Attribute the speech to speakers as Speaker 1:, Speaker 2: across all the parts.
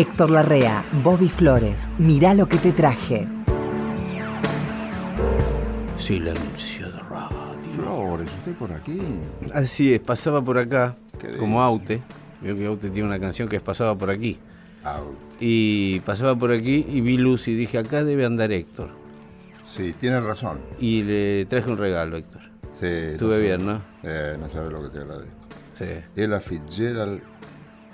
Speaker 1: Héctor Larrea, Bobby Flores, mirá lo que te traje.
Speaker 2: Silencio de radio.
Speaker 3: Flores, ¿usted por aquí?
Speaker 2: Así es, pasaba por acá,
Speaker 3: Qué
Speaker 2: como. Aute. Veo que Aute tiene una canción que es Pasaba por aquí.
Speaker 3: Au.
Speaker 2: Y pasaba por aquí y vi luz y dije, acá debe andar Héctor.
Speaker 3: Sí, tiene razón.
Speaker 2: Y le traje un regalo, Héctor.
Speaker 3: Sí,
Speaker 2: Estuve
Speaker 3: no
Speaker 2: bien, ¿no?
Speaker 3: Eh, no sabe lo que te agradezco.
Speaker 2: Sí.
Speaker 3: Ella Fitzgerald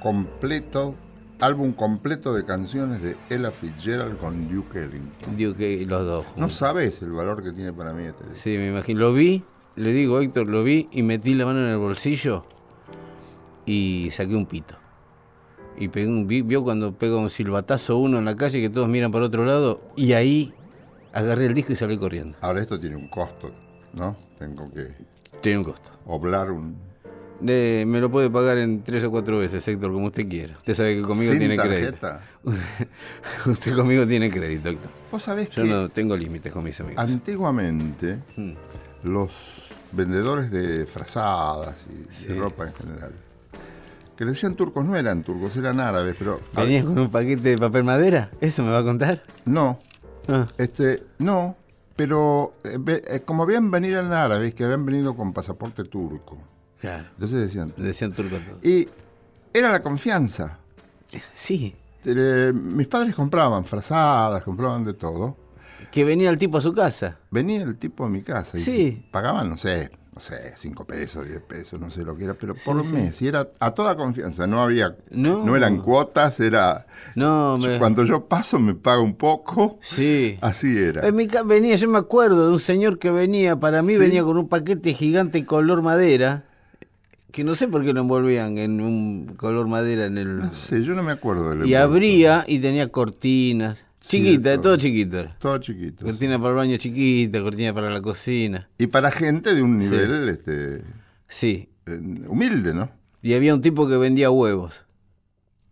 Speaker 3: completo, álbum completo de canciones de Ella Fitzgerald con Duke Ellington.
Speaker 2: Digo que los dos.
Speaker 3: No sabes el valor que tiene para mí este disco.
Speaker 2: Sí, me imagino. Lo vi, le digo, Héctor, lo vi y metí la mano en el bolsillo y saqué un pito. Y pegué un, vi- vio cuando pega un silbatazo uno en la calle que todos miran para otro lado y ahí agarré el disco y salí corriendo.
Speaker 3: Ahora esto tiene un costo, ¿no? Tengo que
Speaker 2: Tiene un costo.
Speaker 3: oblar un...
Speaker 2: De- me lo puede pagar en tres o cuatro veces, Héctor, como usted quiera. Usted sabe que conmigo
Speaker 3: sin
Speaker 2: tiene
Speaker 3: tarjeta.
Speaker 2: crédito. usted conmigo tiene crédito, Héctor.
Speaker 3: Vos sabés
Speaker 2: Yo
Speaker 3: que
Speaker 2: no tengo límites con mis amigos.
Speaker 3: antiguamente
Speaker 2: Mm.
Speaker 3: los vendedores de frazadas y de ropa en general, que le decían turcos, no eran turcos, eran árabes, pero...
Speaker 2: ¿Venías con un paquete de papel madera? ¿Eso me va a contar?
Speaker 3: No,
Speaker 2: Ah,
Speaker 3: Este, no, pero eh, eh, como habían venido en árabes, que habían venido con pasaporte turco.
Speaker 2: Claro.
Speaker 3: Entonces decían.
Speaker 2: Decían turco todo.
Speaker 3: Y era la confianza.
Speaker 2: Sí.
Speaker 3: Eh, mis padres compraban frazadas, compraban de todo.
Speaker 2: Que venía el tipo a su casa.
Speaker 3: Venía el tipo a mi casa y
Speaker 2: Sí.
Speaker 3: pagaban, no sé, no sé, 5 pesos, 10 pesos, no sé lo que era, pero por mes. Y era a toda confianza, no había.
Speaker 2: No.
Speaker 3: eran cuotas, era.
Speaker 2: No, me...
Speaker 3: Cuando yo paso me paga un poco.
Speaker 2: Sí.
Speaker 3: Así era.
Speaker 2: En mi venía, yo me acuerdo de un señor que venía, para mí venía con un paquete gigante color madera, que no sé por qué lo envolvían en un color madera en el...
Speaker 3: No sé, yo no me acuerdo del
Speaker 2: Y abría y tenía cortinas,
Speaker 3: Cierto.
Speaker 2: todo chiquito.
Speaker 3: Todo chiquito.
Speaker 2: Cortina para el baño chiquita, cortina para la cocina.
Speaker 3: Y para gente de un nivel este,
Speaker 2: Sí.
Speaker 3: eh, humilde, ¿no?
Speaker 2: Y había un tipo que vendía huevos.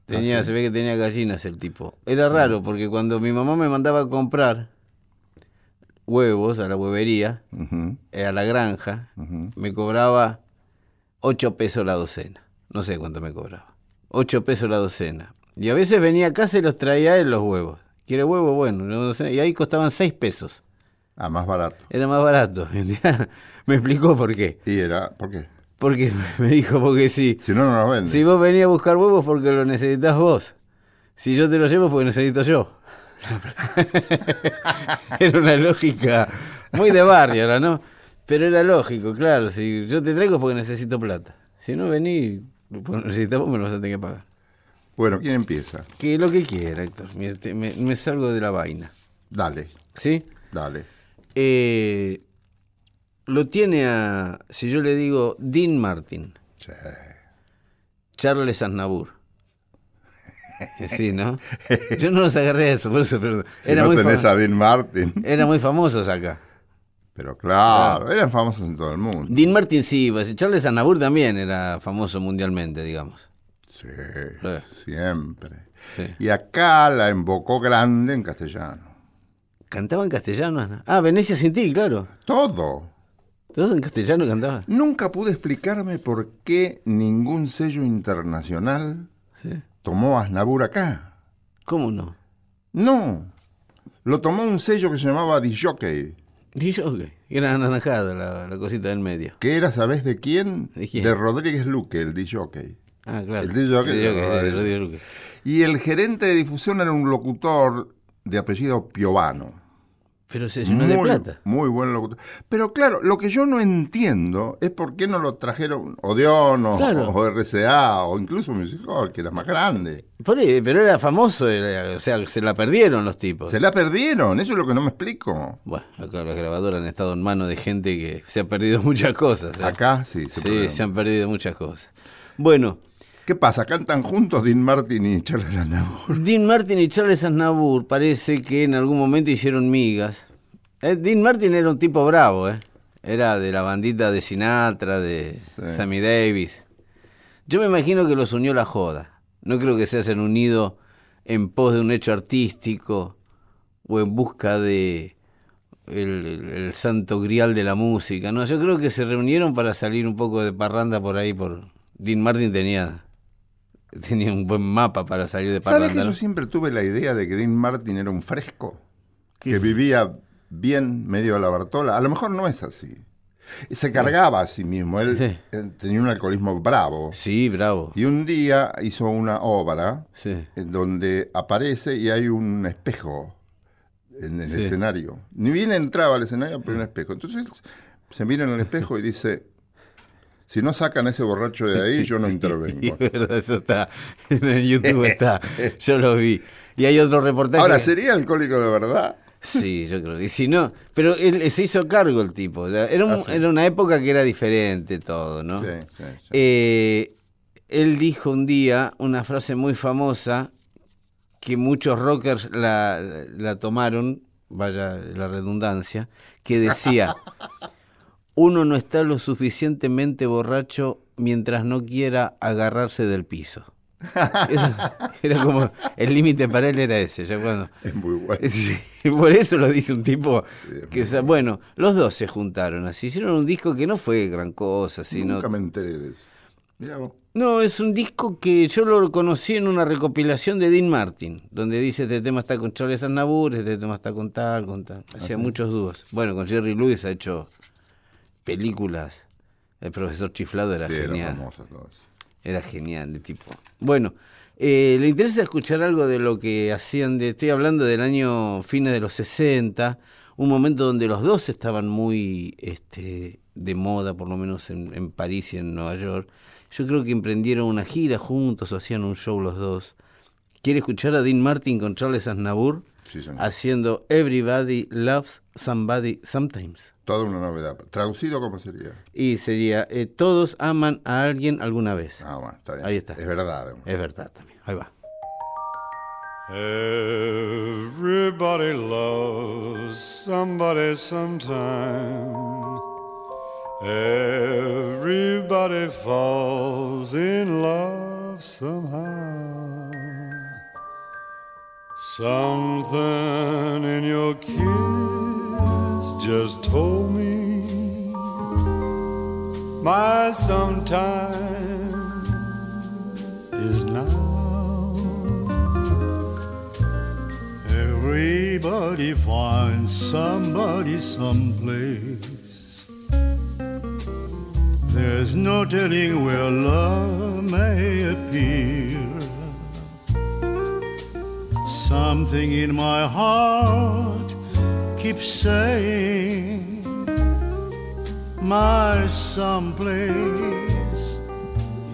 Speaker 2: Tenía,
Speaker 3: Ah, sí.
Speaker 2: se ve que tenía gallinas el tipo. Era raro porque cuando mi mamá me mandaba a comprar huevos a la huevería, eh, a la granja, me cobraba 8 pesos la docena. No sé cuánto me cobraba. 8 pesos la docena. Y a veces venía a casa y los traía él los huevos. ¿Quiere huevo? Bueno, una docena. y ahí costaban 6 pesos.
Speaker 3: Ah, más barato.
Speaker 2: Era más barato. me explicó por qué.
Speaker 3: Y era, ¿por qué?
Speaker 2: Porque me dijo, porque sí.
Speaker 3: Si no, no nos vende.
Speaker 2: Si vos venís a buscar huevos porque lo necesitas vos. Si yo te los llevo porque necesito yo. era una lógica muy de barrio, ¿no? Pero era lógico, claro. Si yo te traigo es porque necesito plata. Si no venís, porque necesitas vos, me lo vas a tener que pagar.
Speaker 3: Bueno, ¿quién empieza?
Speaker 2: Que lo que quiera, Héctor. Me, me salgo de la vaina.
Speaker 3: Dale,
Speaker 2: ¿Sí?
Speaker 3: dale.
Speaker 2: Eh, lo tiene a, si yo le digo, Dean Martin.
Speaker 3: Sí.
Speaker 2: Charles Aznavour. Sí, ¿no? Yo no los agarré a eso, por eso, pero
Speaker 3: Si
Speaker 2: era,
Speaker 3: no
Speaker 2: muy
Speaker 3: tenés a Dean Martin.
Speaker 2: eran muy famosos acá.
Speaker 3: Pero claro, eran famosos en todo el mundo.
Speaker 2: Dean Martin sí, pues, Charles Aznavour también era famoso mundialmente, digamos.
Speaker 3: Sí,
Speaker 2: Sí.
Speaker 3: siempre.
Speaker 2: Sí.
Speaker 3: Y acá la embocó grande en castellano.
Speaker 2: ¿Cantaba en castellano? Ana? Ah, Venecia sin ti, claro.
Speaker 3: Todo.
Speaker 2: Todos en castellano cantaban.
Speaker 3: Nunca pude explicarme por qué ningún sello internacional
Speaker 2: Sí.
Speaker 3: tomó a Aznavour acá.
Speaker 2: ¿Cómo no?
Speaker 3: No. Lo tomó un sello que se llamaba Disjockey.
Speaker 2: Ok. Era anaranjada la, la cosita del medio.
Speaker 3: Que era, ¿sabés de quién?
Speaker 2: ¿De quién?
Speaker 3: Rodríguez Luque, el disjockey.
Speaker 2: Ah, claro.
Speaker 3: El DJ
Speaker 2: El DJ
Speaker 3: el-
Speaker 2: DJ
Speaker 3: Y el gerente de difusión era un locutor de apellido Piovano.
Speaker 2: Pero se llenó de plata.
Speaker 3: Muy buen locutor. Pero claro, lo que yo no entiendo es por qué no lo trajeron Odeón o,
Speaker 2: Claro.
Speaker 3: o RCA o incluso Music Hall, que era más grande.
Speaker 2: Pero era famoso, era- o sea, se la perdieron los tipos.
Speaker 3: Se la perdieron, eso es lo que no me explico.
Speaker 2: Bueno, acá las grabadoras han estado en manos de gente que se ha perdido muchas cosas. ¿eh?
Speaker 3: Acá sí.
Speaker 2: Sí,
Speaker 3: se perdieron.
Speaker 2: se han perdido muchas cosas. Bueno,
Speaker 3: ¿Qué pasa? ¿Cantan juntos Dean Martin y Charles Aznavour?
Speaker 2: Dean Martin y Charles Aznavour parece que en algún momento hicieron migas. Eh, Dean Martin era un tipo bravo, ¿eh? Era de la bandita de Sinatra, de
Speaker 3: Sí.
Speaker 2: Sammy Davis. Yo me imagino que los unió la joda. No creo que se hayan unido en pos de un hecho artístico o en busca de el, el- el santo grial de la música. No, yo creo que se reunieron para salir un poco de parranda por ahí. Por Dean Martin tenía tenía un buen mapa para salir de
Speaker 3: ¿Sabes que
Speaker 2: parranda.
Speaker 3: yo siempre tuve la idea de que Dean Martin era un fresco?
Speaker 2: ¿Qué?
Speaker 3: Que vivía bien medio a la Bartola. A lo mejor no es así. Se cargaba a sí mismo. Él
Speaker 2: Sí.
Speaker 3: eh, tenía un alcoholismo bravo.
Speaker 2: Sí, bravo.
Speaker 3: Y un día hizo una obra
Speaker 2: Sí.
Speaker 3: en donde aparece y hay un espejo en el
Speaker 2: Sí.
Speaker 3: escenario. Ni bien entraba al escenario, pero un espejo. Entonces se mira en el espejo y dice, si no sacan a ese borracho de ahí, yo no
Speaker 2: Y
Speaker 3: intervengo.
Speaker 2: eso está. En YouTube está. Yo lo vi. Y hay otro reportaje.
Speaker 3: Ahora, ¿sería alcohólico de verdad?
Speaker 2: Sí, yo creo que si no, pero él se hizo cargo el tipo. Era, un-
Speaker 3: Ah, sí.
Speaker 2: era una época que era diferente todo, ¿no?
Speaker 3: Sí, sí, sí.
Speaker 2: Eh, él dijo un día una frase muy famosa que muchos rockers la, la tomaron, vaya la redundancia, que decía, uno no está lo suficientemente borracho mientras no quiera agarrarse del piso. Eso- era como, el límite para él era ese. ya cuando,
Speaker 3: es muy bueno.
Speaker 2: Por eso lo dice un tipo que, bueno, los dos se juntaron así, hicieron un disco que no fue gran cosa, sino...
Speaker 3: Nunca me enteré de eso. Mirá vos.
Speaker 2: No, es un disco que yo lo conocí en una recopilación de Dean Martin, donde dice este tema está con Charles Aznavour, este tema está con tal, con tal. Hacía muchos dúos. Bueno, con Jerry Lewis ha hecho películas. El profesor Chiflado era
Speaker 3: Sí,
Speaker 2: genial.
Speaker 3: famoso.
Speaker 2: Era genial, de tipo. Bueno, eh, ¿le interesa escuchar algo de lo que hacían? De, estoy hablando del año fines de los 60, un momento donde los dos estaban muy este, de moda, por lo menos en, en París y en Nueva York. Yo creo que emprendieron una gira juntos o hacían un show los dos. ¿Quiere escuchar a Dean Martin con Charles Aznavour
Speaker 3: Sí,
Speaker 2: haciendo Everybody Loves Somebody Sometimes?
Speaker 3: Toda una novedad. ¿Traducido cómo sería?
Speaker 2: Y sería eh, Todos aman a alguien alguna vez.
Speaker 3: Ah, bueno, está bien.
Speaker 2: Ahí está.
Speaker 3: Es verdad. además.
Speaker 2: Es verdad también. Ahí va.
Speaker 4: Everybody loves somebody sometime. Everybody falls in love somehow. Something in your kiss just told me my sometime is now. Everybody finds somebody someplace. There's no telling where love may appear. Something in my heart keeps saying, My someplace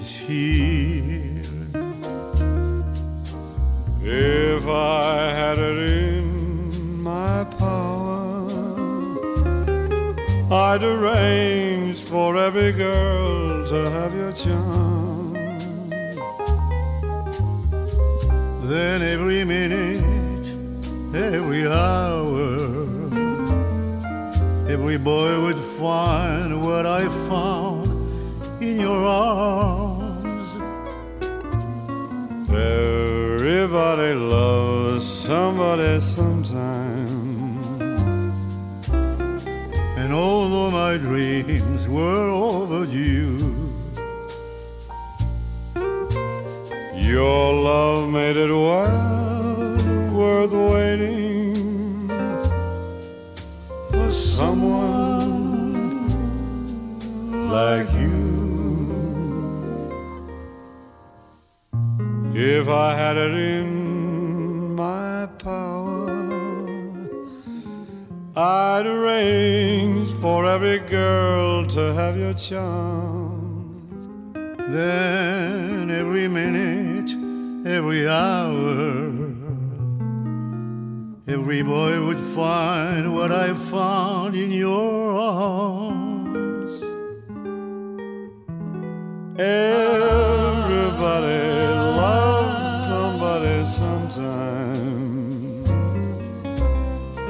Speaker 4: is here. If I had it in my power, I'd arrange for every girl to have your charm. Then every minute, every hour, every boy would find what I found in your arms. Everybody loves somebody sometime. And although my dreams were overdue, your love made it well have. Then every minute, every hour, every boy would find what I found in your arms. Everybody loves somebody sometime.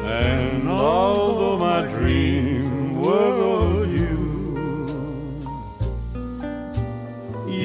Speaker 4: And although my dream was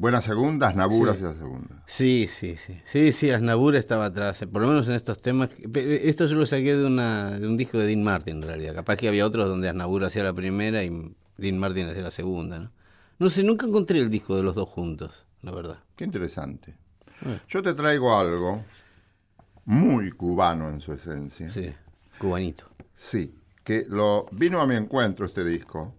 Speaker 3: Buena segunda, Asnabur hacia segunda.
Speaker 2: Sí, sí, sí. Sí, sí, Asnabur estaba atrás, eh, por lo menos en estos temas. Pe- Esto yo lo saqué de, una, de un disco de Dean Martin, en realidad. Capaz que había otros donde Asnabur hacía la primera y Dean Martin hacía la segunda, ¿no? No sé, nunca encontré el disco de los dos juntos, la verdad.
Speaker 3: Qué interesante.
Speaker 2: Eh.
Speaker 3: Yo te traigo algo muy cubano en su esencia.
Speaker 2: Sí, cubanito.
Speaker 3: Sí, que lo vino a mi encuentro este disco,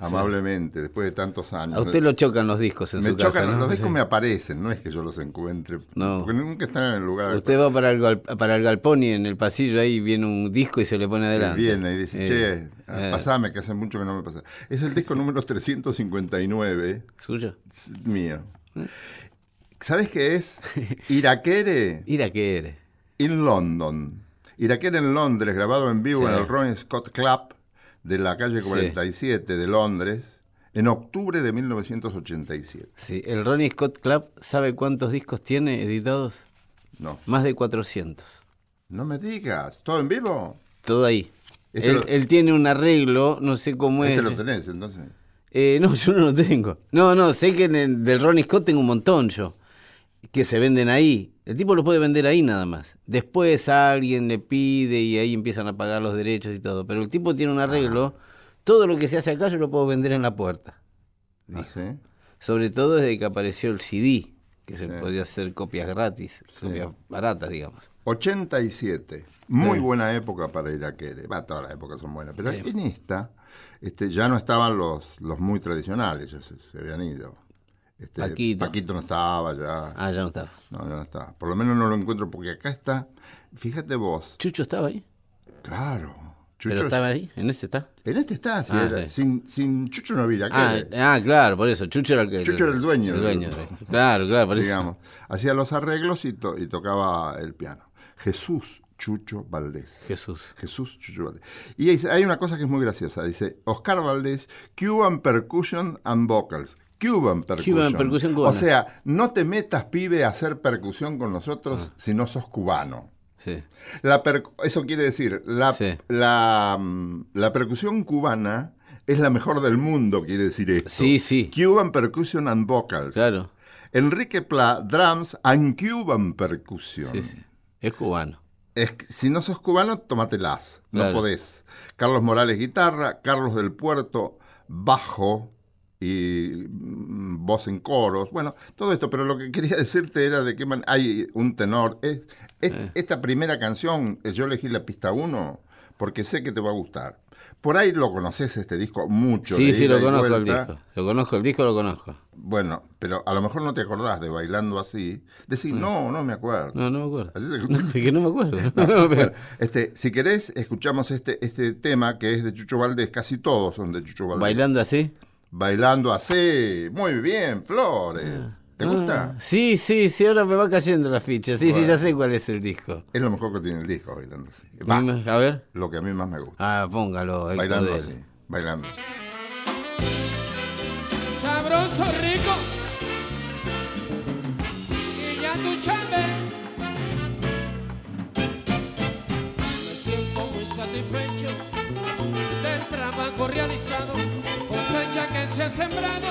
Speaker 3: amablemente, después de tantos años.
Speaker 2: A usted lo chocan los discos en
Speaker 3: me
Speaker 2: su
Speaker 3: chocan,
Speaker 2: casa, ¿no?
Speaker 3: los discos
Speaker 2: Sí.
Speaker 3: me aparecen, no es que yo los encuentre,
Speaker 2: No.
Speaker 3: porque nunca están en el lugar
Speaker 2: Usted va para el, para el galpón y en el pasillo ahí viene un disco y se le pone adelante.
Speaker 3: viene y dice,
Speaker 2: Eh,
Speaker 3: che,
Speaker 2: eh,
Speaker 3: pasame, que hace mucho que no me pasa. Es el disco número 359,
Speaker 2: ¿Suyo?
Speaker 3: mío. ¿Sabes qué es? Iraquere
Speaker 2: Ir a qué eres.
Speaker 3: in London. Iraquere en Londres, grabado en vivo
Speaker 2: Sí.
Speaker 3: en el Ronnie Scott Club de la calle 47 de Londres, en octubre de 1987.
Speaker 2: Sí, el Ronnie Scott Club, ¿sabe cuántos discos tiene editados?
Speaker 3: No,
Speaker 2: Más de 400.
Speaker 3: no me digas, ¿todo en vivo?
Speaker 2: Todo ahí.
Speaker 3: Este
Speaker 2: él,
Speaker 3: lo-
Speaker 2: él tiene un arreglo, no sé cómo
Speaker 3: Este
Speaker 2: es.
Speaker 3: lo tenés, entonces.
Speaker 2: Eh, no, yo no lo tengo. No, no, sé que en el del Ronnie Scott tengo un montón yo. Que se venden ahí. El tipo lo puede vender ahí nada más. Después alguien le pide y ahí empiezan a pagar los derechos y todo. Pero el tipo tiene un arreglo. Todo lo que se hace acá yo lo puedo vender en la puerta.
Speaker 3: ¿Ah, sí?
Speaker 2: Sobre todo desde que apareció el CD, que se
Speaker 3: Sí.
Speaker 2: podía hacer copias gratis, copias baratas, digamos.
Speaker 3: 87. Muy buena época para Iraquere. Va, todas las épocas son buenas. Pero en esta este, ya no estaban los, los muy tradicionales, ya se, se habían ido. Este,
Speaker 2: Paquito.
Speaker 3: no estaba ya.
Speaker 2: Ah, ya no estaba.
Speaker 3: No, ya no estaba. Por lo menos no lo encuentro porque acá está. Fíjate vos.
Speaker 2: Chucho estaba ahí.
Speaker 3: Claro. Chucho
Speaker 2: Pero estaba ahí, en este está.
Speaker 3: En este está. sí,
Speaker 2: Ah,
Speaker 3: era-
Speaker 2: sí.
Speaker 3: sin, sin Chucho no había
Speaker 2: Ah, ah, claro, por eso. Chucho era el que.
Speaker 3: Chucho era el dueño
Speaker 2: El dueño. Claro, claro, por eso.
Speaker 3: digamos. Hacía los arreglos y, to- y tocaba el piano. Jesús Chucho Valdés.
Speaker 2: Jesús.
Speaker 3: Jesús Chucho Valdés. Y hay una cosa que es muy graciosa. Dice, Oscar Valdés, Cuban Percussion and Vocals. Cuban Percussion.
Speaker 2: Cuban percusión cubana.
Speaker 3: O sea, no te metas, pibe, a hacer percusión con
Speaker 2: Ah.
Speaker 3: nosotros si no sos cubano.
Speaker 2: Sí.
Speaker 3: La per- eso quiere decir, la,
Speaker 2: Sí.
Speaker 3: la, mm, la percusión cubana es la mejor del mundo, quiere decir esto.
Speaker 2: Sí, sí.
Speaker 3: Cuban Percussion and Vocals.
Speaker 2: Claro.
Speaker 3: Enrique Pla, Drums and Cuban Percussion.
Speaker 2: Sí, sí. Es cubano.
Speaker 3: Es si no sos cubano, tómatelas. No
Speaker 2: Claro.
Speaker 3: podés. Carlos Morales, guitarra. Carlos del Puerto, bajo y voz en coros. Bueno, todo esto. Pero lo que quería decirte era de que man- hay un tenor. Es, es-
Speaker 2: Eh.
Speaker 3: Esta primera canción, eh, yo elegí la pista 1 porque sé que te va a gustar. Por ahí lo conoces este disco mucho.
Speaker 2: Sí, sí, lo conozco el disco. Lo conozco, el disco lo conozco.
Speaker 3: Bueno, pero a lo mejor no te acordás de bailando así. Decís, no, no me acuerdo.
Speaker 2: No, no me acuerdo.
Speaker 3: Así se-
Speaker 2: No, es que no me acuerdo.
Speaker 3: Bueno, este, si querés, escuchamos este, este tema que es de Chucho Valdés, casi todos son de Chucho Valdés.
Speaker 2: Bailando así.
Speaker 3: Bailando así, muy bien, Flores. ¿Te gusta?
Speaker 2: Ah, sí, sí, sí, ahora me va cayendo la ficha. Sí, sí, ya sé cuál es el disco.
Speaker 3: Es lo mejor que tiene el disco, Bailando así. Va,
Speaker 2: A ver.
Speaker 3: lo que a mí más me gusta.
Speaker 2: Ah, póngalo.
Speaker 3: Bailando así, bailando así.
Speaker 5: sabroso, rico. Y ya tu chave. Me siento muy satisfecho del trabajo realizado, cosecha que se ha sembrado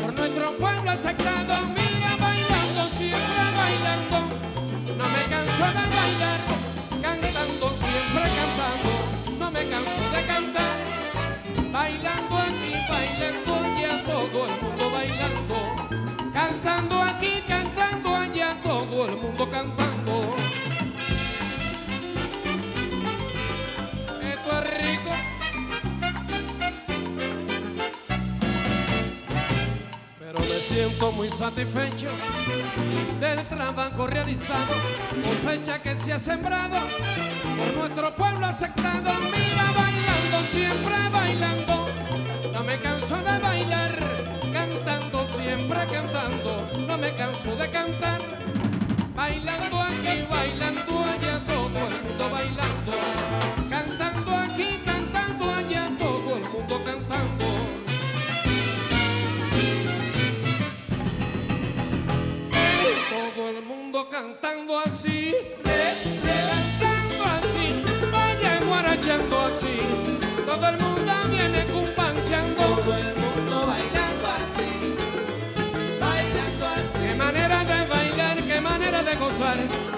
Speaker 5: por nuestro pueblo aceptado. Mira, bailando, siempre bailando. No me canso de bailar, cantando, siempre cantando. No me canso de cantar. Bailando siento muy satisfecho del trabajo realizado, cosecha que se ha sembrado por nuestro pueblo aceptado. Mira, bailando, siempre bailando, no me canso de bailar, cantando, siempre cantando, no me canso de cantar. Bailando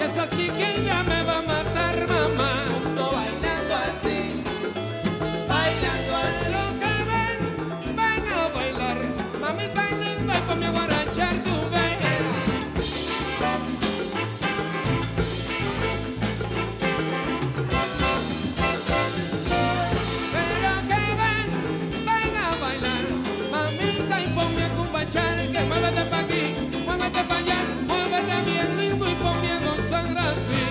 Speaker 5: esa chiquilla me va a matar, mamá. Ando bailando así, bailando así. Lo que ven, ven a bailar, mamita linda, con mi guarachar tú ven. Pero que ven, ven a bailar, mamita y ponme a cumbachar, que muévete pa' aquí, muévete pa' allá.
Speaker 2: fancy.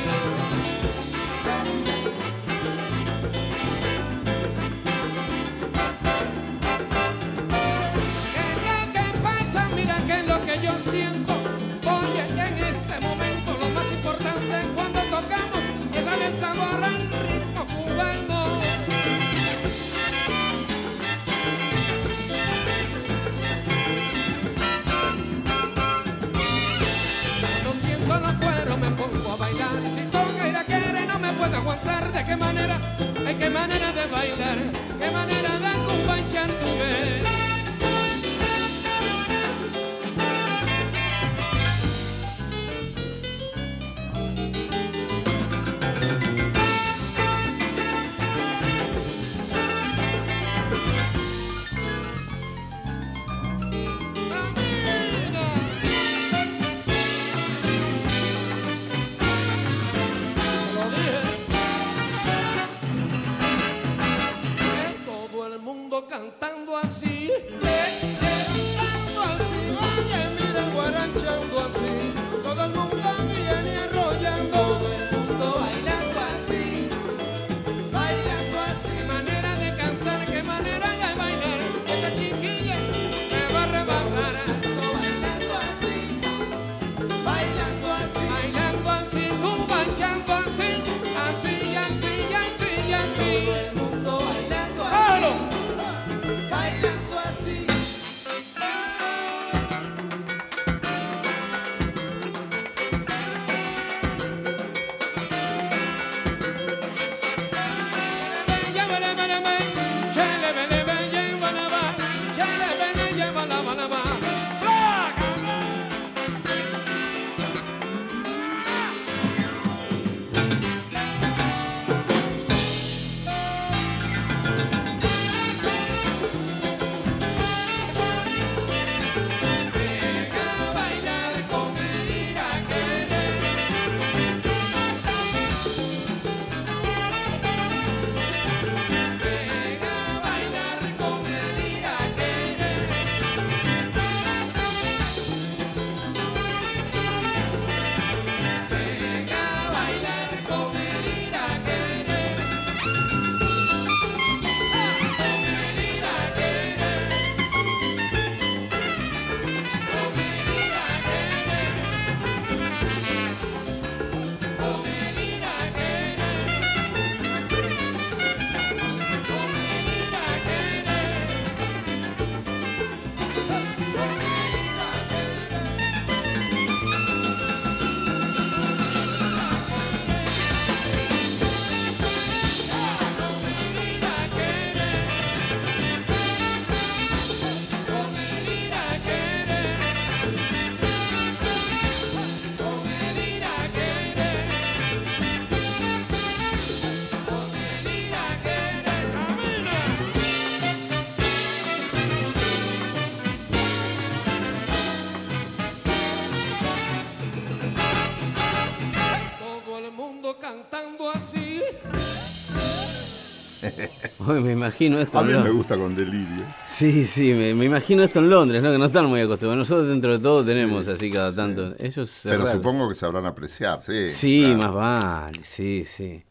Speaker 2: me imagino esto.
Speaker 3: A mí me gusta con delirio.
Speaker 2: Sí, sí, me, me imagino esto en Londres, ¿no? Que no están muy acostumbrados. Nosotros dentro de todo tenemos así cada tanto. Ellos
Speaker 3: Pero
Speaker 2: raro.
Speaker 3: supongo que sabrán apreciar, sí.
Speaker 2: Sí,
Speaker 3: claro.
Speaker 2: más vale, sí, sí.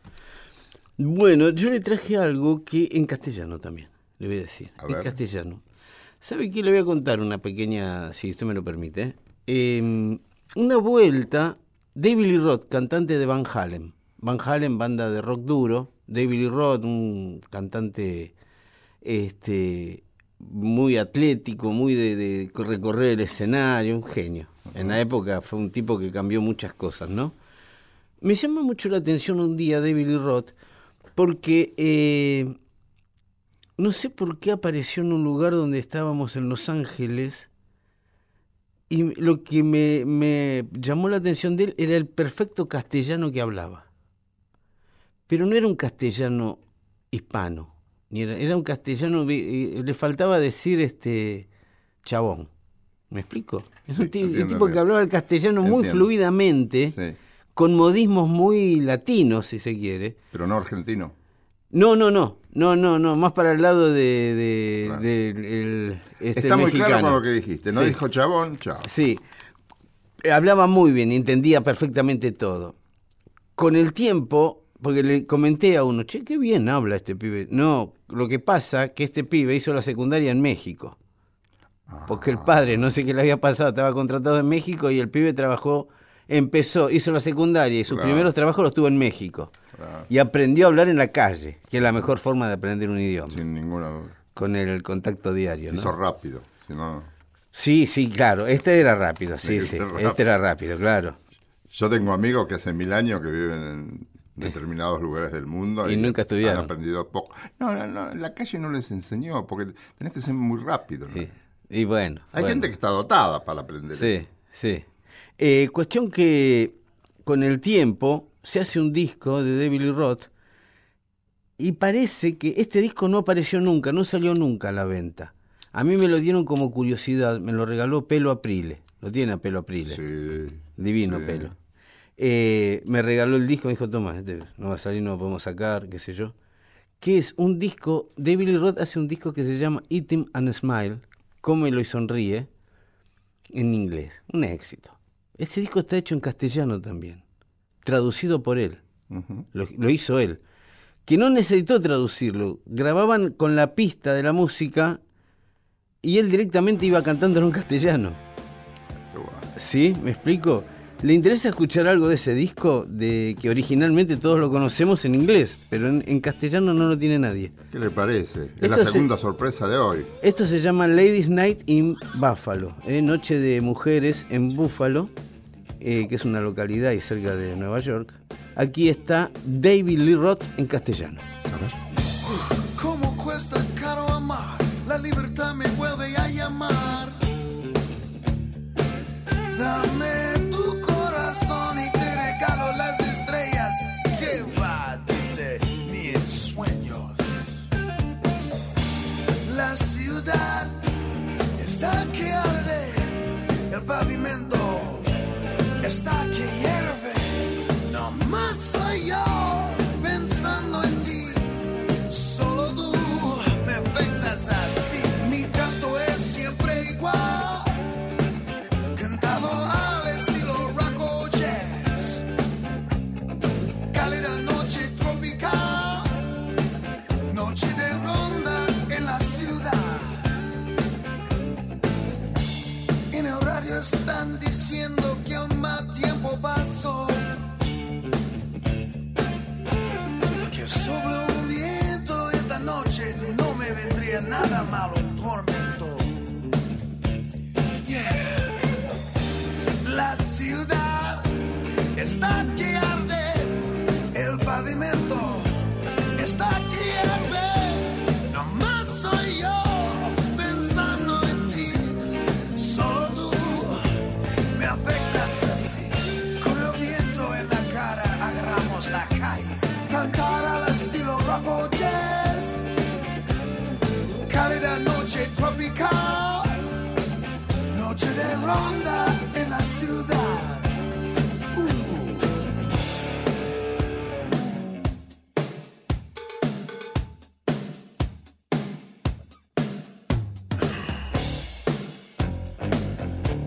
Speaker 2: Bueno, yo le traje algo que en castellano también, le voy a decir.
Speaker 3: A
Speaker 2: en
Speaker 3: ver.
Speaker 2: castellano. ¿Sabe qué? Le voy a contar una pequeña, si usted me lo permite. Eh, una vuelta, David Lee Roth, cantante de Van Halen. Van Halen, banda de rock duro. David Lee Roth, un cantante este, muy atlético, muy de, recorrer el escenario, un genio. En la época fue un tipo que cambió muchas cosas, ¿no? Me llama mucho la atención un día David Lee Roth porque eh, no sé por qué apareció en un lugar donde estábamos en Los Ángeles y lo que me, me llamó la atención de él era el perfecto castellano que hablaba. Pero no era un castellano hispano, ni era, era un castellano, le faltaba decir este chabón. ¿Me explico? Es
Speaker 3: Sí,
Speaker 2: un,
Speaker 3: entiendo
Speaker 2: tipo que hablaba el castellano muy fluidamente
Speaker 3: Sí,
Speaker 2: con modismos muy latinos, si se quiere.
Speaker 3: pero no argentino.
Speaker 2: No, no, no, no, no, no, más para el lado de,
Speaker 3: Claro.
Speaker 2: el, este,
Speaker 3: Está muy claro
Speaker 2: mexicano.
Speaker 3: con lo que dijiste. No
Speaker 2: Sí.
Speaker 3: dijo chabón, chao.
Speaker 2: Sí, hablaba muy bien, entendía perfectamente todo. Con el tiempo, porque le comenté a uno, che, qué bien habla este pibe. No, lo que pasa que este pibe hizo la secundaria en México. Porque el padre, no sé qué le había pasado, estaba contratado en México y el pibe trabajó, empezó, hizo la secundaria y sus
Speaker 3: Claro.
Speaker 2: primeros trabajos los tuvo en México.
Speaker 3: Claro.
Speaker 2: Y aprendió a hablar en la calle, que es la mejor forma de aprender un idioma,
Speaker 3: Sin ninguna duda.
Speaker 2: con el contacto diario.
Speaker 3: Se
Speaker 2: ¿no?
Speaker 3: hizo rápido. Si no,
Speaker 2: Sí, sí, claro, este era rápido, sí, sí,
Speaker 3: rápido.
Speaker 2: este era rápido, claro.
Speaker 3: Yo tengo amigos que hace mil años que viven en determinados lugares del mundo
Speaker 2: Y nunca estudiaron.
Speaker 3: Han aprendido poco. No, no, no, la calle no les enseñó porque tenés que ser muy rápido. ¿no?
Speaker 2: Sí. Y bueno.
Speaker 3: Hay
Speaker 2: bueno.
Speaker 3: gente que está dotada para aprender.
Speaker 2: Sí,
Speaker 3: eso.
Speaker 2: sí. Eh, cuestión que con el tiempo se hace un disco de David Lee Roth y parece que este disco no apareció nunca, no salió nunca a la venta. A mí me lo dieron como curiosidad, me lo regaló Pelo Aprile. Lo tiene a Pelo Aprile.
Speaker 3: Sí,
Speaker 2: Divino
Speaker 3: sí.
Speaker 2: Pelo. Eh, me regaló el disco, me dijo, toma, este no va a salir, no lo podemos sacar, qué sé yo. que es un disco, David Lee Roth hace un disco que se llama Eat Him and Smile, Cómelo y Sonríe, en inglés, un éxito. Ese disco está hecho en castellano también, traducido por él, lo, lo hizo él, que no necesitó traducirlo, grababan con la pista de la música y él directamente iba cantándolo en castellano.
Speaker 3: Qué bueno.
Speaker 2: ¿Sí? ¿Me explico? ¿Le interesa escuchar algo de ese disco de que originalmente todos lo conocemos en inglés, pero en, en castellano no lo tiene nadie?
Speaker 3: ¿Qué le parece? Es
Speaker 2: Esto
Speaker 3: la
Speaker 2: se-
Speaker 3: segunda sorpresa de hoy.
Speaker 2: Esto se llama Ladies Night in Buffalo, ¿eh? Noche de Mujeres en Buffalo, eh, que es una localidad y cerca de Nueva York. Aquí está David Lee Roth en castellano.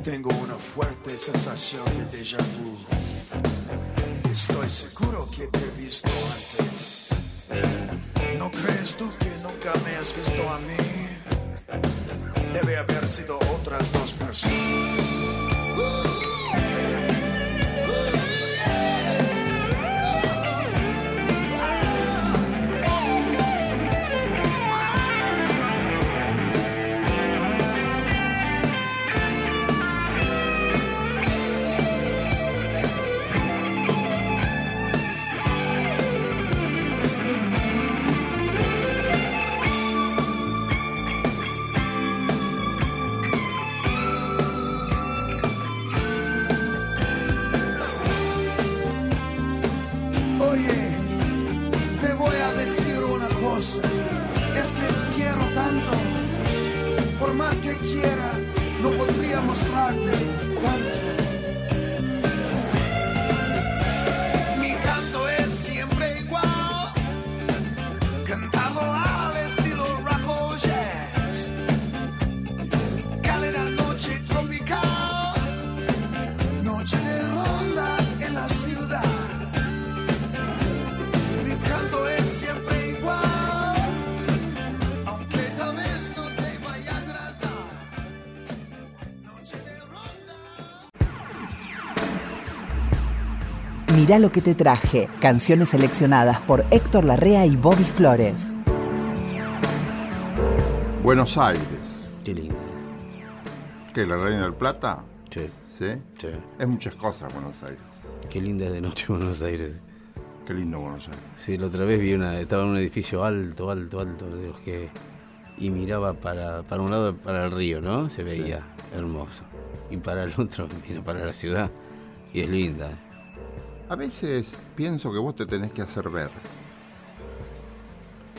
Speaker 6: Tengo una fuerte sensación de déjà vu. Estoy seguro que te he visto antes. ¿No crees tú que nunca me has visto a mí? Debe haber sido otras dos personas.
Speaker 1: Mirá lo que te traje. Canciones seleccionadas por Héctor Larrea y Bobby Flores.
Speaker 3: Buenos Aires.
Speaker 2: Qué lindo.
Speaker 3: ¿Qué? ¿La Reina del Plata?
Speaker 2: Sí,
Speaker 3: ¿Sí?
Speaker 2: sí.
Speaker 3: Es muchas cosas Buenos Aires.
Speaker 2: Qué linda es de noche Buenos Aires.
Speaker 3: Qué lindo Buenos Aires.
Speaker 2: Sí, la otra vez vi una, estaba en un edificio alto, alto, alto, de los que. y miraba para, para un lado, para el río, ¿no? Se veía hermoso. Y para el otro, mira, para la ciudad. Y es linda.
Speaker 3: A veces pienso que vos te tenés que hacer ver.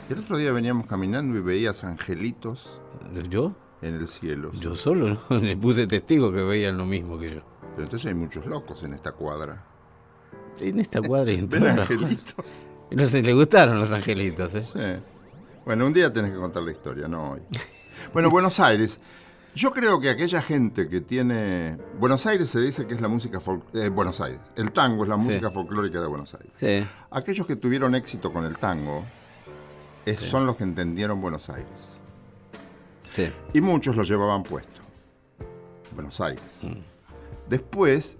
Speaker 3: El otro día veníamos caminando y veías angelitos
Speaker 2: ¿Yo?
Speaker 3: en el cielo.
Speaker 2: Yo solo, ¿no? Le puse testigo que veían lo mismo que yo.
Speaker 3: Pero entonces hay muchos locos en esta cuadra.
Speaker 2: En esta cuadra y en
Speaker 3: ¿Ven
Speaker 2: todas las cuadras.
Speaker 3: angelitos?
Speaker 2: No sé, le gustaron los angelitos, ¿eh?
Speaker 3: Sí. Bueno, un día tenés que contar la historia, no hoy. Bueno, Buenos Aires. Yo creo que aquella gente que tiene... Buenos Aires se dice que es la música... fol- eh, Buenos Aires. El tango es la música folclórica de Buenos Aires.
Speaker 2: Sí.
Speaker 3: Aquellos que tuvieron éxito con el tango es- son los que entendieron Buenos Aires.
Speaker 2: Sí.
Speaker 3: Y muchos lo llevaban puesto. Buenos Aires. Después,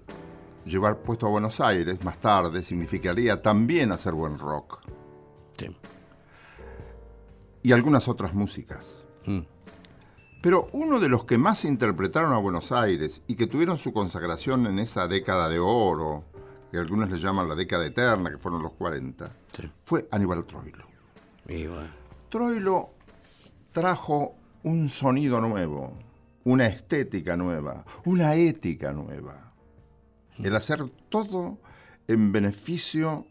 Speaker 3: llevar puesto a Buenos Aires más tarde significaría también hacer buen rock
Speaker 2: sí.
Speaker 3: y algunas otras músicas.
Speaker 2: Mm.
Speaker 3: Pero uno de los que más interpretaron a Buenos Aires y que tuvieron su consagración en esa década de oro, que algunos le llaman la década eterna, que fueron los 40,
Speaker 2: Sí.
Speaker 3: fue Aníbal Troilo.
Speaker 2: Bueno.
Speaker 3: Troilo trajo un sonido nuevo, una estética nueva, una ética nueva. El hacer todo en beneficio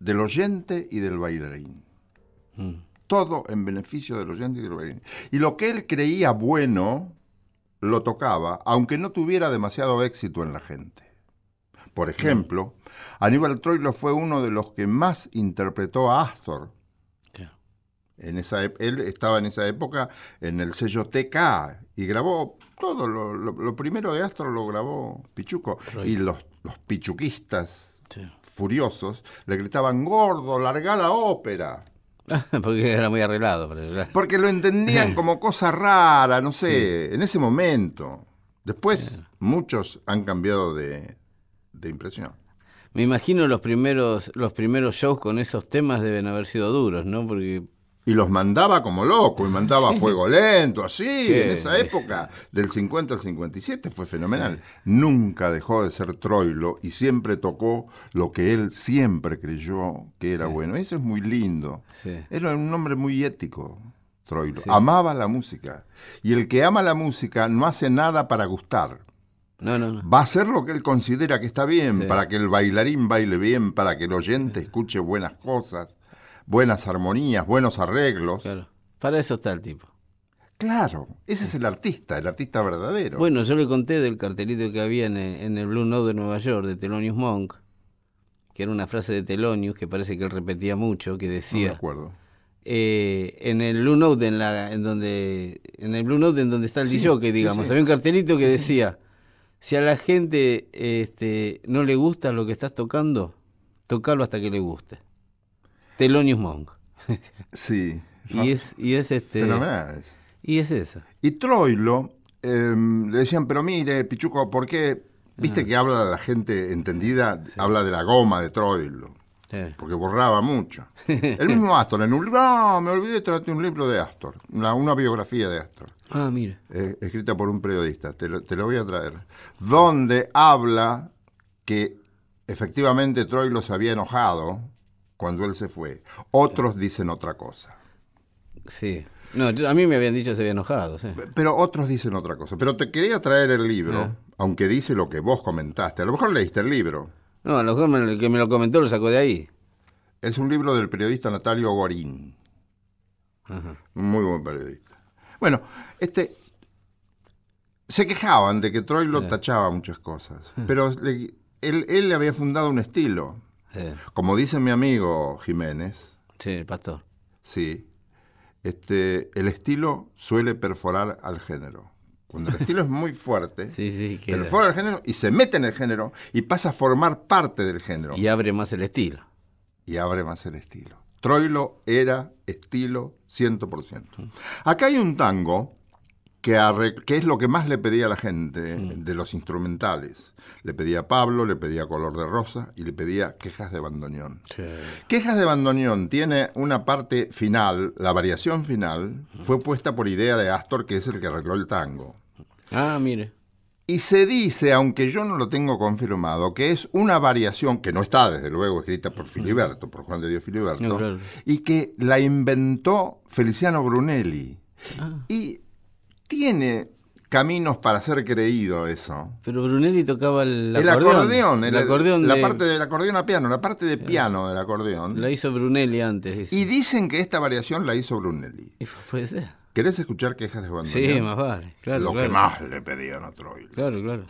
Speaker 3: del oyente y del bailarín.
Speaker 2: Mm.
Speaker 3: Todo en beneficio del oyente y del bailarín. Y lo que él creía bueno, lo tocaba, aunque no tuviera demasiado éxito en la gente. Por ejemplo, Aníbal Troilo fue uno de los que más interpretó a Astor. En esa, él estaba en esa época en el sello TK y grabó todo. Lo, lo- lo primero de Astor lo grabó Pichuco. Y los, los pichuquistas
Speaker 2: Sí.
Speaker 3: furiosos le gritaban, gordo, larga la ópera.
Speaker 2: Porque era muy arreglado. Pero,
Speaker 3: Porque lo entendían como cosa rara, no sé, en ese momento. Después muchos han cambiado de, de impresión.
Speaker 2: Me imagino los primeros, los primeros shows con esos temas deben haber sido duros, ¿no? Porque
Speaker 3: Y los mandaba como loco, y mandaba fuego lento, así, en esa época, del 50 al 57, fue fenomenal. Nunca dejó de ser Troilo y siempre tocó lo que él siempre creyó que era bueno. Eso es muy lindo.
Speaker 2: Sí.
Speaker 3: Era un hombre muy ético, Troilo. Amaba la música. Y el que ama la música no hace nada para gustar.
Speaker 2: no, no, no.
Speaker 3: Va a hacer lo que él considera que está bien,
Speaker 2: Sí.
Speaker 3: para que el bailarín baile bien, para que el oyente escuche buenas cosas, buenas armonías, buenos arreglos.
Speaker 2: Claro. Para eso está el tipo.
Speaker 3: Claro, ese es el artista, el artista verdadero.
Speaker 2: Bueno, yo le conté del cartelito que había en el, en el Blue Note de Nueva York de Thelonious Monk, que era una frase de Thelonious que parece que él repetía mucho, que
Speaker 3: no me
Speaker 2: decía
Speaker 3: acuerdo.
Speaker 2: eh, en el Blue Note en la en donde en el Blue Note en donde está el DJ, digamos, había un cartelito que decía si a la gente este, no le gusta lo que estás tocando, tocalo hasta que le guste. Thelonious Monk.
Speaker 3: Sí.
Speaker 2: y es y es este
Speaker 3: Fenomenal. es.
Speaker 2: y es eso.
Speaker 3: Y Troilo, eh, le decían, pero mire, Pichuco, ¿por qué? Viste que habla de la gente entendida, habla de la goma de Troilo, porque borraba mucho. El mismo Astor, en un libro, no, me olvidé de traerte un libro de Astor, una, una biografía de Astor.
Speaker 2: Ah, mira.
Speaker 3: eh, escrita por un periodista, te lo, te lo voy a traer, donde habla que efectivamente Troilo se había enojado cuando él se fue. Otros dicen otra cosa.
Speaker 2: Sí. No, a mí me habían dicho que se había enojado, sí.
Speaker 3: Pero otros dicen otra cosa. Pero te quería traer el libro, aunque dice lo que vos comentaste. A lo mejor leíste el libro.
Speaker 2: No, a lo mejor me- el que me lo comentó lo sacó de ahí.
Speaker 3: Es un libro del periodista Natalio Gorín.
Speaker 2: Ajá.
Speaker 3: Muy buen periodista. Bueno, este. Se quejaban de que Troilo tachaba muchas cosas. Pero le- él, él le había fundado un estilo.
Speaker 2: Sí,
Speaker 3: Como dice mi amigo Jiménez,
Speaker 2: sí, el pastor.
Speaker 3: sí. Este, el estilo suele perforar al género. Cuando el estilo es muy fuerte,
Speaker 2: Sí, sí,
Speaker 3: perfora el género y se mete en el género y pasa a formar parte del género.
Speaker 2: Y abre más el estilo.
Speaker 3: y abre más el estilo. Troilo era estilo 100%. Acá hay un tango que, es lo que más le pedía a la gente de los instrumentales. Le pedía a Pablo, le pedía Color de Rosa y le pedía Quejas de Bandoneón. Quejas de Bandoneón tiene una parte final, la variación final, fue puesta por idea de Astor, que es el que arregló el tango.
Speaker 2: Ah, mire.
Speaker 3: Y se dice, aunque yo no lo tengo confirmado, que es una variación que no está, desde luego, escrita por Filiberto, por Juan de Dios Filiberto,
Speaker 2: No, claro.
Speaker 3: y que la inventó Feliciano Brunelli.
Speaker 2: Ah.
Speaker 3: Y tiene caminos para ser creído eso.
Speaker 2: Pero Brunelli tocaba el,
Speaker 3: el acordeón, el-
Speaker 2: el acordeón
Speaker 3: la
Speaker 2: de-
Speaker 3: parte del acordeón a piano, la parte de piano del acordeón.
Speaker 2: La hizo Brunelli antes. dice.
Speaker 3: Y dicen que esta variación la hizo Brunelli.
Speaker 2: Puede ser.
Speaker 3: ¿Querés escuchar quejas de bandoneón?
Speaker 2: Sí, más vale. Claro,
Speaker 3: Lo
Speaker 2: claro.
Speaker 3: que más le pedían a Troilo.
Speaker 2: Claro, claro.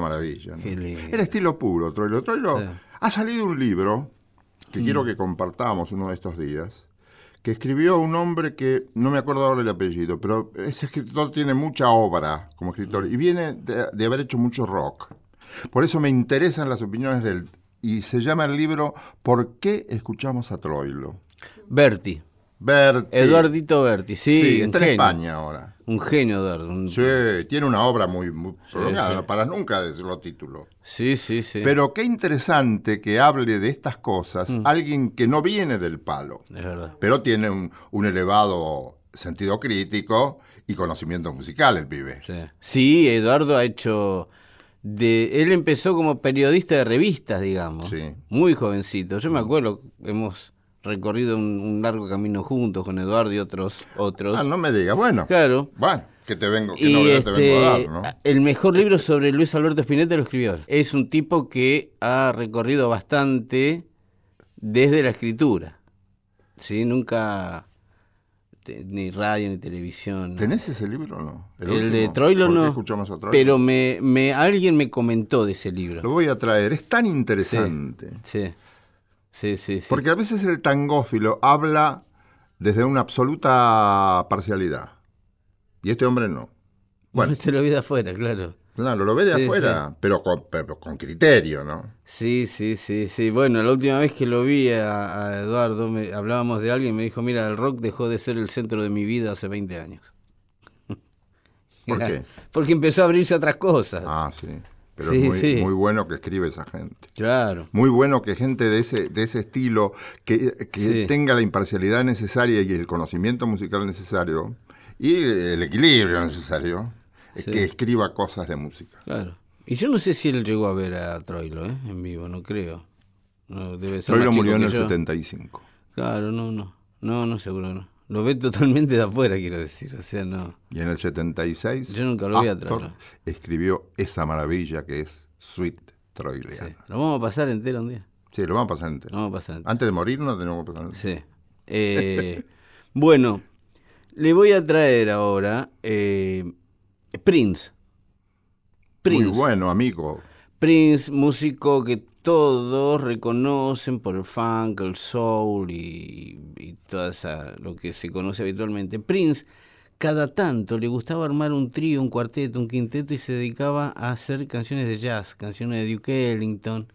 Speaker 3: Maravilla. ¿no? Era estilo puro, Troilo. Troilo
Speaker 2: Sí.
Speaker 3: ha salido un libro que quiero que compartamos uno de estos días, que escribió un hombre que no me acuerdo ahora el apellido, pero ese escritor tiene mucha obra como escritor y viene de, de haber hecho mucho rock. Por eso me interesan las opiniones de él. Y se llama el libro ¿Por qué escuchamos a Troilo?
Speaker 2: Berti,
Speaker 3: Berti.
Speaker 2: Eduardito Berti, sí,
Speaker 3: Sí, en. España ahora.
Speaker 2: Un genio, Eduardo. un-
Speaker 3: Sí, tiene una obra muy, muy prolongada,
Speaker 2: sí.
Speaker 3: para nunca decirlo título.
Speaker 2: sí, sí, sí.
Speaker 3: Pero qué interesante que hable de estas cosas
Speaker 2: Mm.
Speaker 3: alguien que no viene del palo,
Speaker 2: Es verdad.
Speaker 3: pero tiene un, un elevado sentido crítico y conocimiento musical el pibe.
Speaker 2: Sí. Sí, Eduardo ha hecho. De, él empezó como periodista de revistas, digamos.
Speaker 3: Sí.
Speaker 2: Muy jovencito. Yo me acuerdo, hemos recorrido un, un largo camino juntos con Eduardo y otros. otros.
Speaker 3: Ah, no me digas, bueno.
Speaker 2: Claro.
Speaker 3: Bueno, que te vengo, que
Speaker 2: Y
Speaker 3: novedad te vengo a
Speaker 2: este,
Speaker 3: dar, ¿no?
Speaker 2: el mejor libro sobre Luis Alberto Spinetta lo escribió. Es un tipo que ha recorrido bastante desde la escritura. ¿Sí? Nunca ni radio ni televisión.
Speaker 3: ¿Tenés ese libro o no?
Speaker 2: El,
Speaker 3: último?
Speaker 2: de Troilo
Speaker 3: ¿Por qué
Speaker 2: no.
Speaker 3: escuchamos a Troilo?
Speaker 2: Pero me, me alguien me comentó de ese libro.
Speaker 3: Lo voy a traer, es tan interesante.
Speaker 2: Sí. Sí, sí, sí.
Speaker 3: Porque a veces el tangófilo habla desde una absoluta parcialidad. Y este hombre no. Bueno,
Speaker 2: se lo vi de afuera, claro.
Speaker 3: claro, lo ve de
Speaker 2: Sí,
Speaker 3: afuera, Pero, con, pero con criterio, ¿no?
Speaker 2: Sí, sí, sí, sí. Bueno, la última vez que lo vi a, a Eduardo, me, hablábamos de alguien, me dijo, mira, el rock dejó de ser el centro de mi vida hace 20 años.
Speaker 3: ¿Por qué?
Speaker 2: Porque empezó a abrirse a otras cosas.
Speaker 3: Ah, sí. Pero
Speaker 2: Sí,
Speaker 3: es muy,
Speaker 2: sí.
Speaker 3: muy bueno que escribe esa gente.
Speaker 2: Claro.
Speaker 3: Muy bueno que gente de ese, de ese estilo, que, que
Speaker 2: Sí.
Speaker 3: tenga la imparcialidad necesaria y el conocimiento musical necesario y el equilibrio necesario, es
Speaker 2: Sí.
Speaker 3: que escriba cosas de música.
Speaker 2: Claro. Y yo no sé si él llegó a ver a Troilo, ¿eh? En vivo, no creo. No, debe ser
Speaker 3: Troilo murió en el
Speaker 2: yo.
Speaker 3: 75.
Speaker 2: Claro, no, no. No, no, seguro no. Lo ve totalmente de afuera, quiero decir. O sea, no.
Speaker 3: Y en el 76,
Speaker 2: Yo nunca lo vi a
Speaker 3: Astor
Speaker 2: Troilo.
Speaker 3: escribió esa maravilla que es Sweet
Speaker 2: Sí.
Speaker 3: Troiliana.
Speaker 2: Lo vamos a pasar entero un día.
Speaker 3: Sí, lo vamos a pasar entero.
Speaker 2: Lo vamos a pasar entero.
Speaker 3: Antes de morir no tenemos que pasar entero.
Speaker 2: Sí. Eh, bueno, le voy a traer ahora eh, Prince. Prince.
Speaker 3: Muy bueno, amigo.
Speaker 2: Prince, músico que todos reconocen por el funk, el soul y, esa, lo que se conoce habitualmente. Prince, cada tanto le gustaba armar un trío, un cuarteto, un quinteto y se dedicaba a hacer canciones de jazz, canciones de Duke Ellington.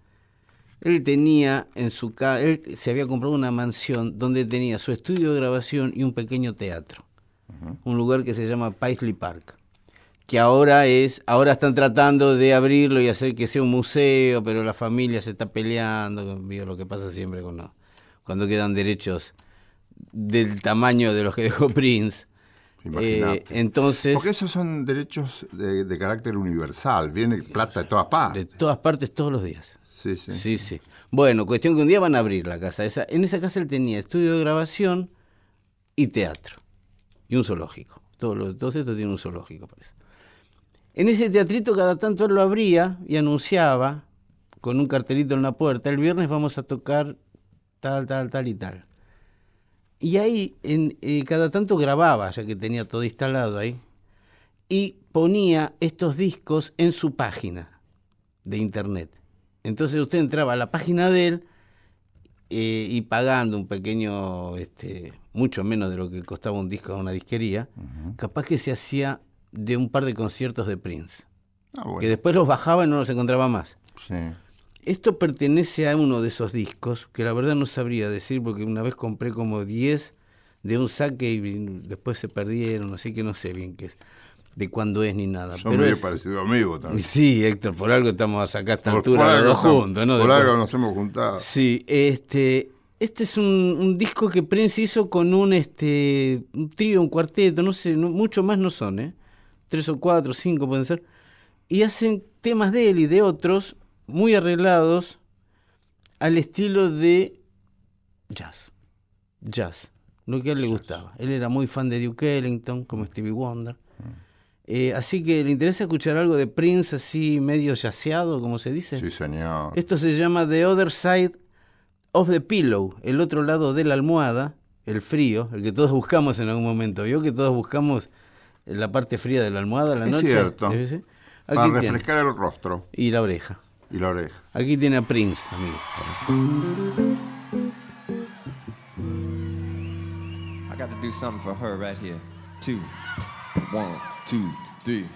Speaker 2: Él tenía en su casa, él se había comprado una mansión donde tenía su estudio de grabación y un pequeño teatro. Un lugar que se llama Paisley Park que ahora es, ahora están tratando de abrirlo y hacer que sea un museo, pero la familia se está peleando, vio lo que pasa siempre cuando, cuando quedan derechos del tamaño de los que dejó Prince. Eh, entonces,
Speaker 3: Porque esos son derechos de, de carácter universal. Viene plata de todas
Speaker 2: de
Speaker 3: partes.
Speaker 2: todas partes, todos los días.
Speaker 3: Sí, sí.
Speaker 2: Sí, sí. Bueno, cuestión que un día van a abrir la casa. Esa, en esa casa él tenía estudio de grabación y teatro. Y un zoológico. Todo, lo, todo esto tiene un zoológico, parece. En ese teatrito cada tanto él lo abría y anunciaba con un cartelito en la puerta, el viernes vamos a tocar tal, tal, tal y tal. Y ahí en, eh, cada tanto grababa, ya que tenía todo instalado ahí, y ponía estos discos en su página de internet. Entonces usted entraba a la página de él eh, y pagando un pequeño, este, mucho menos de lo que costaba un disco a una disquería, capaz que se hacía de un par de conciertos de Prince,
Speaker 3: Ah, bueno.
Speaker 2: que después los bajaba y no los encontraba más.
Speaker 3: Sí.
Speaker 2: Esto pertenece a uno de esos discos, que la verdad no sabría decir, porque una vez compré como 10 de un saque y después se perdieron, así que no sé bien qué es, de cuándo es ni nada.
Speaker 3: Son medio
Speaker 2: es-
Speaker 3: parecidos amigos también.
Speaker 2: Sí, Héctor, por algo estamos acá a esta
Speaker 3: Por-
Speaker 2: altura
Speaker 3: por
Speaker 2: los dos juntos, ¿no?
Speaker 3: Por
Speaker 2: Después-
Speaker 3: algo nos hemos juntado.
Speaker 2: Sí, este, este es un, un disco que Prince hizo con un, este, un trío, un cuarteto, no sé, no- mucho más no son, ¿eh? Tres o cuatro, cinco pueden ser. Y hacen temas de él y de otros muy arreglados al estilo de jazz. Jazz, lo que a él le gustaba. Él era muy fan de Duke Ellington, como Stevie Wonder. Eh, así que le interesa escuchar algo de Prince así medio yaceado, como se dice.
Speaker 3: Sí, señor.
Speaker 2: Esto se llama The Other Side of the Pillow, el otro lado de la almohada, el frío, el que todos buscamos en algún momento. ¿Vio que todos buscamos la parte fría de la almohada a la
Speaker 3: Es
Speaker 2: noche?
Speaker 3: cierto. Para
Speaker 2: tiene.
Speaker 3: refrescar el rostro
Speaker 2: Y la oreja.
Speaker 3: y la oreja.
Speaker 2: Aquí tiene a Prince, amigo.
Speaker 7: I got to do something for her right here. Two. One, two, three.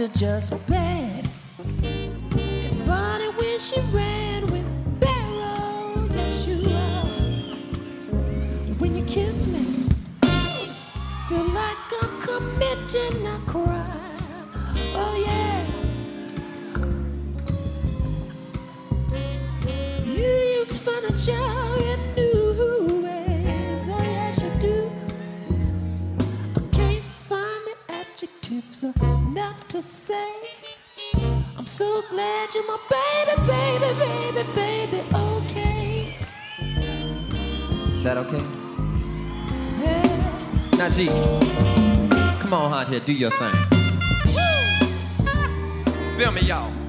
Speaker 8: You're just bad. It's Bonnie when she ran with Barrow. Yes, you are. When you kiss me, feel like I'm committing a crime. Oh yeah. You use furniture to say. I'm so glad you're my baby, baby, baby, baby. Okay.
Speaker 7: Is that okay?
Speaker 8: Yeah.
Speaker 7: Now, G, come on out here, do your thing. Feel me, y'all.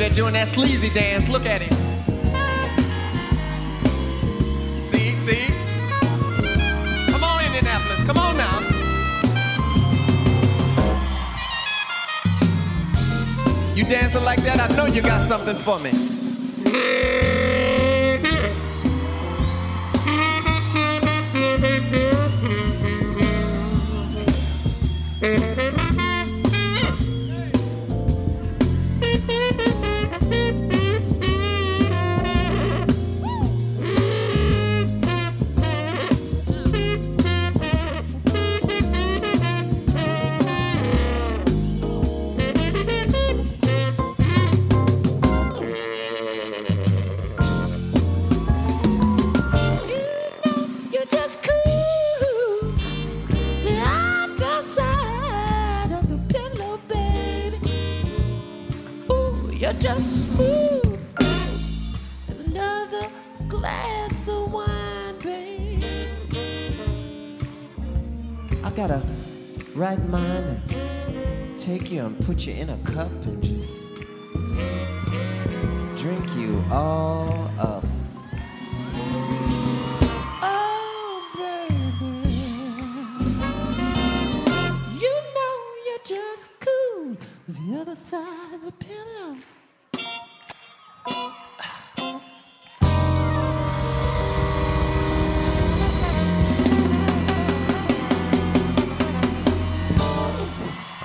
Speaker 7: There doing that sleazy dance. Look at him. See, see? Come on, Indianapolis. Come on now. You dancing like that, I know you got something for me.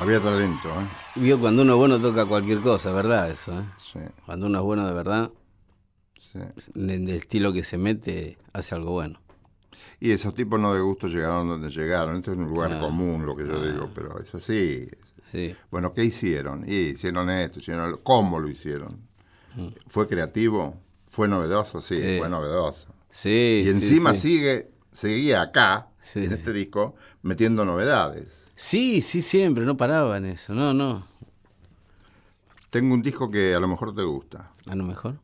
Speaker 3: Había talento, ¿eh?
Speaker 2: Vio cuando uno es bueno toca cualquier cosa, ¿verdad? Eso, ¿eh?
Speaker 3: Sí,
Speaker 2: Cuando uno es bueno de verdad,
Speaker 3: sí.
Speaker 2: del estilo que se mete, hace algo bueno.
Speaker 3: Y esos tipos no de gusto llegaron donde llegaron. Esto es un lugar
Speaker 2: Ah.
Speaker 3: común, lo que yo digo, pero es así.
Speaker 2: Sí.
Speaker 3: Bueno, ¿qué hicieron? Y hicieron esto, hicieron lo- ¿Cómo lo hicieron? Fue creativo, fue novedoso, sí,
Speaker 2: Sí.
Speaker 3: fue novedoso.
Speaker 2: Sí,
Speaker 3: Y
Speaker 2: sí,
Speaker 3: encima
Speaker 2: sí.
Speaker 3: sigue, seguía acá,
Speaker 2: Sí,
Speaker 3: en
Speaker 2: sí.
Speaker 3: este disco, metiendo novedades.
Speaker 2: Sí, sí, siempre, no paraba en eso. No, no.
Speaker 3: Tengo un disco que a lo mejor te gusta.
Speaker 2: A lo mejor.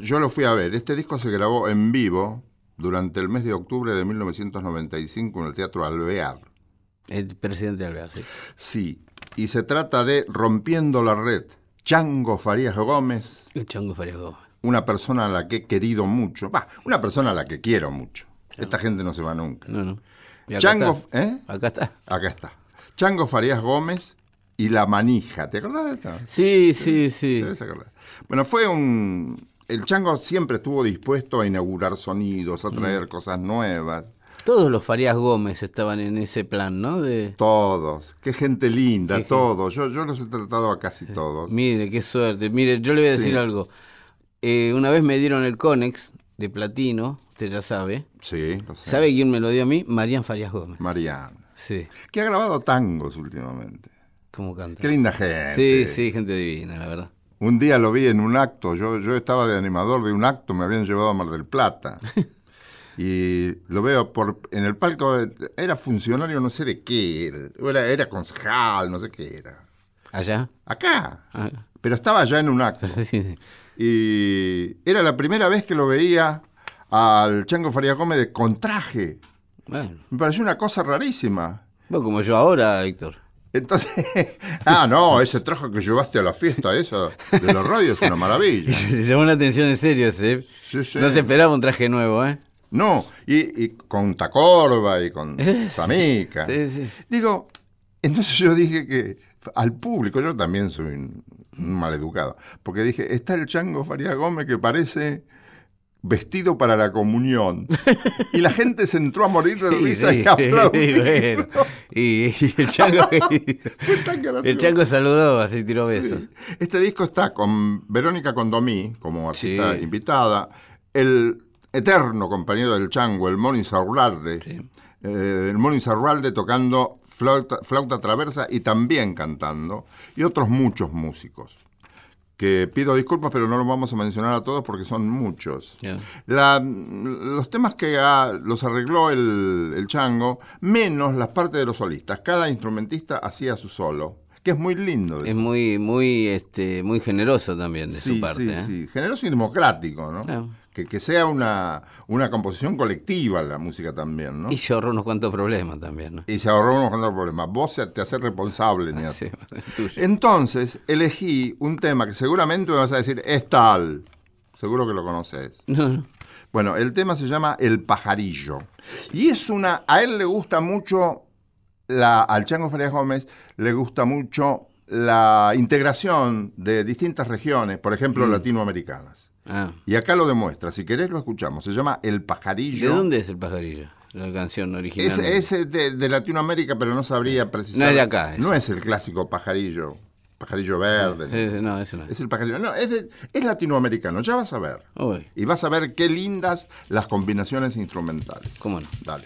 Speaker 3: Yo lo fui a ver. Este disco se grabó en vivo durante el mes de octubre de 1995 en el Teatro Alvear.
Speaker 2: El presidente Alvear, sí.
Speaker 3: Sí, y se trata de Rompiendo la Red. Chango Farías Gómez,
Speaker 2: El Chango Farías Gómez.
Speaker 3: una persona a la que he querido mucho. Va, una persona a la que quiero mucho. Esta gente no se va nunca.
Speaker 2: No, no. Y acá
Speaker 3: Chango,
Speaker 2: está.
Speaker 3: ¿eh?
Speaker 2: Acá está.
Speaker 3: Acá está. Chango Farías Gómez y La Manija. ¿Te acordás de esta?
Speaker 2: Sí, sí, sí.
Speaker 3: Te debes acordar. Bueno, fue un... El Chango siempre estuvo dispuesto a inaugurar sonidos, a traer cosas nuevas.
Speaker 2: Todos los Farías Gómez estaban en ese plan, ¿no? De,
Speaker 3: Todos. Qué gente linda,
Speaker 2: Qué
Speaker 3: todos. Yo, yo los he tratado a casi todos.
Speaker 2: mire, qué suerte. Mire, yo le voy a decir
Speaker 3: Sí.
Speaker 2: algo. Eh, una vez me dieron el Conex de platino, usted ya sabe.
Speaker 3: Sí, lo sé.
Speaker 2: ¿Sabe quién me lo dio a mí? Marían Farías Gómez.
Speaker 3: Mariana.
Speaker 2: Sí,
Speaker 3: Que ha grabado tangos últimamente.
Speaker 2: cómo canta.
Speaker 3: Qué linda gente.
Speaker 2: Sí, sí, gente divina, la verdad.
Speaker 3: Un día lo vi en un acto, yo, yo estaba de animador de un acto, me habían llevado a Mar del Plata. y lo veo por en el palco, era funcionario no sé de qué, era, era, concejal, no sé qué era.
Speaker 2: ¿Allá?
Speaker 3: Acá,
Speaker 2: Ah,
Speaker 3: pero estaba ya en un acto.
Speaker 2: sí, sí.
Speaker 3: Y era la primera vez que lo veía al Chango Faría Gómez de- con traje.
Speaker 2: Bueno,
Speaker 3: Me pareció una cosa rarísima.
Speaker 2: vos como yo ahora, Héctor.
Speaker 3: Entonces, ah, no, ese traje que llevaste a la fiesta esa de la radio es una maravilla.
Speaker 2: Se llamó la atención en serio ese.
Speaker 3: Sí, sí.
Speaker 2: No se esperaba un traje nuevo, ¿eh?
Speaker 3: No, y, y con Tacorba y con Samica.
Speaker 2: Sí, sí.
Speaker 3: Digo, entonces yo dije que al público, yo también soy un maleducado, porque dije, está el Chango Faría Gómez que parece vestido para la comunión. Y la gente se entró a morir de risa
Speaker 2: sí,
Speaker 3: y aplaudir.
Speaker 2: bueno. Y, y el chango, el chango saludó, así tiró besos.
Speaker 3: Sí. Este disco está con Verónica Condomí como artista
Speaker 2: Sí.
Speaker 3: invitada, el eterno compañero del Chango, el Moni Saurralde,
Speaker 2: Sí.
Speaker 3: eh, el Moni Saurralde tocando flauta, flauta traversa y también cantando, y otros muchos músicos. Que pido disculpas, pero no los vamos a mencionar a todos porque son muchos. La- los temas que ha- los arregló el, el Chango, menos las partes de los solistas. Cada instrumentista hacía su solo, que es muy lindo.
Speaker 2: Es
Speaker 3: eso.
Speaker 2: muy, muy, este, muy generoso también de
Speaker 3: sí,
Speaker 2: su parte.
Speaker 3: sí,
Speaker 2: ¿eh?
Speaker 3: sí. Generoso y democrático, ¿no? Que, que sea una, una composición colectiva la música también, ¿no?
Speaker 2: Y
Speaker 3: Y,
Speaker 2: se ahorró unos cuantos problemas también, ¿no?
Speaker 3: se ahorró unos cuantos problemas. Vos te haces responsable, Niato.
Speaker 2: Sí.
Speaker 3: Entonces, elegí un tema que seguramente me vas a decir, es tal. Seguro que lo conoces.
Speaker 2: No, no.
Speaker 3: Bueno, el tema se llama El pajarillo. Y es una. A él le gusta mucho. La, al Chango Farías Gómez le gusta mucho la integración de distintas regiones, por ejemplo, latinoamericanas.
Speaker 2: Ah.
Speaker 3: Y acá lo demuestra. Si querés, lo escuchamos. Se llama El pajarillo.
Speaker 2: ¿De dónde es el pajarillo? La canción original.
Speaker 3: Es, es de, de Latinoamérica, pero no sabría precisar.
Speaker 2: No es de acá, es.
Speaker 3: No es el clásico pajarillo. Pajarillo verde.
Speaker 2: No, eso no es.
Speaker 3: Es el pajarillo. No, es, de- es latinoamericano. Ya vas a ver.
Speaker 2: Uy,
Speaker 3: Y vas a ver qué lindas las combinaciones instrumentales.
Speaker 2: cómo no.
Speaker 3: Dale.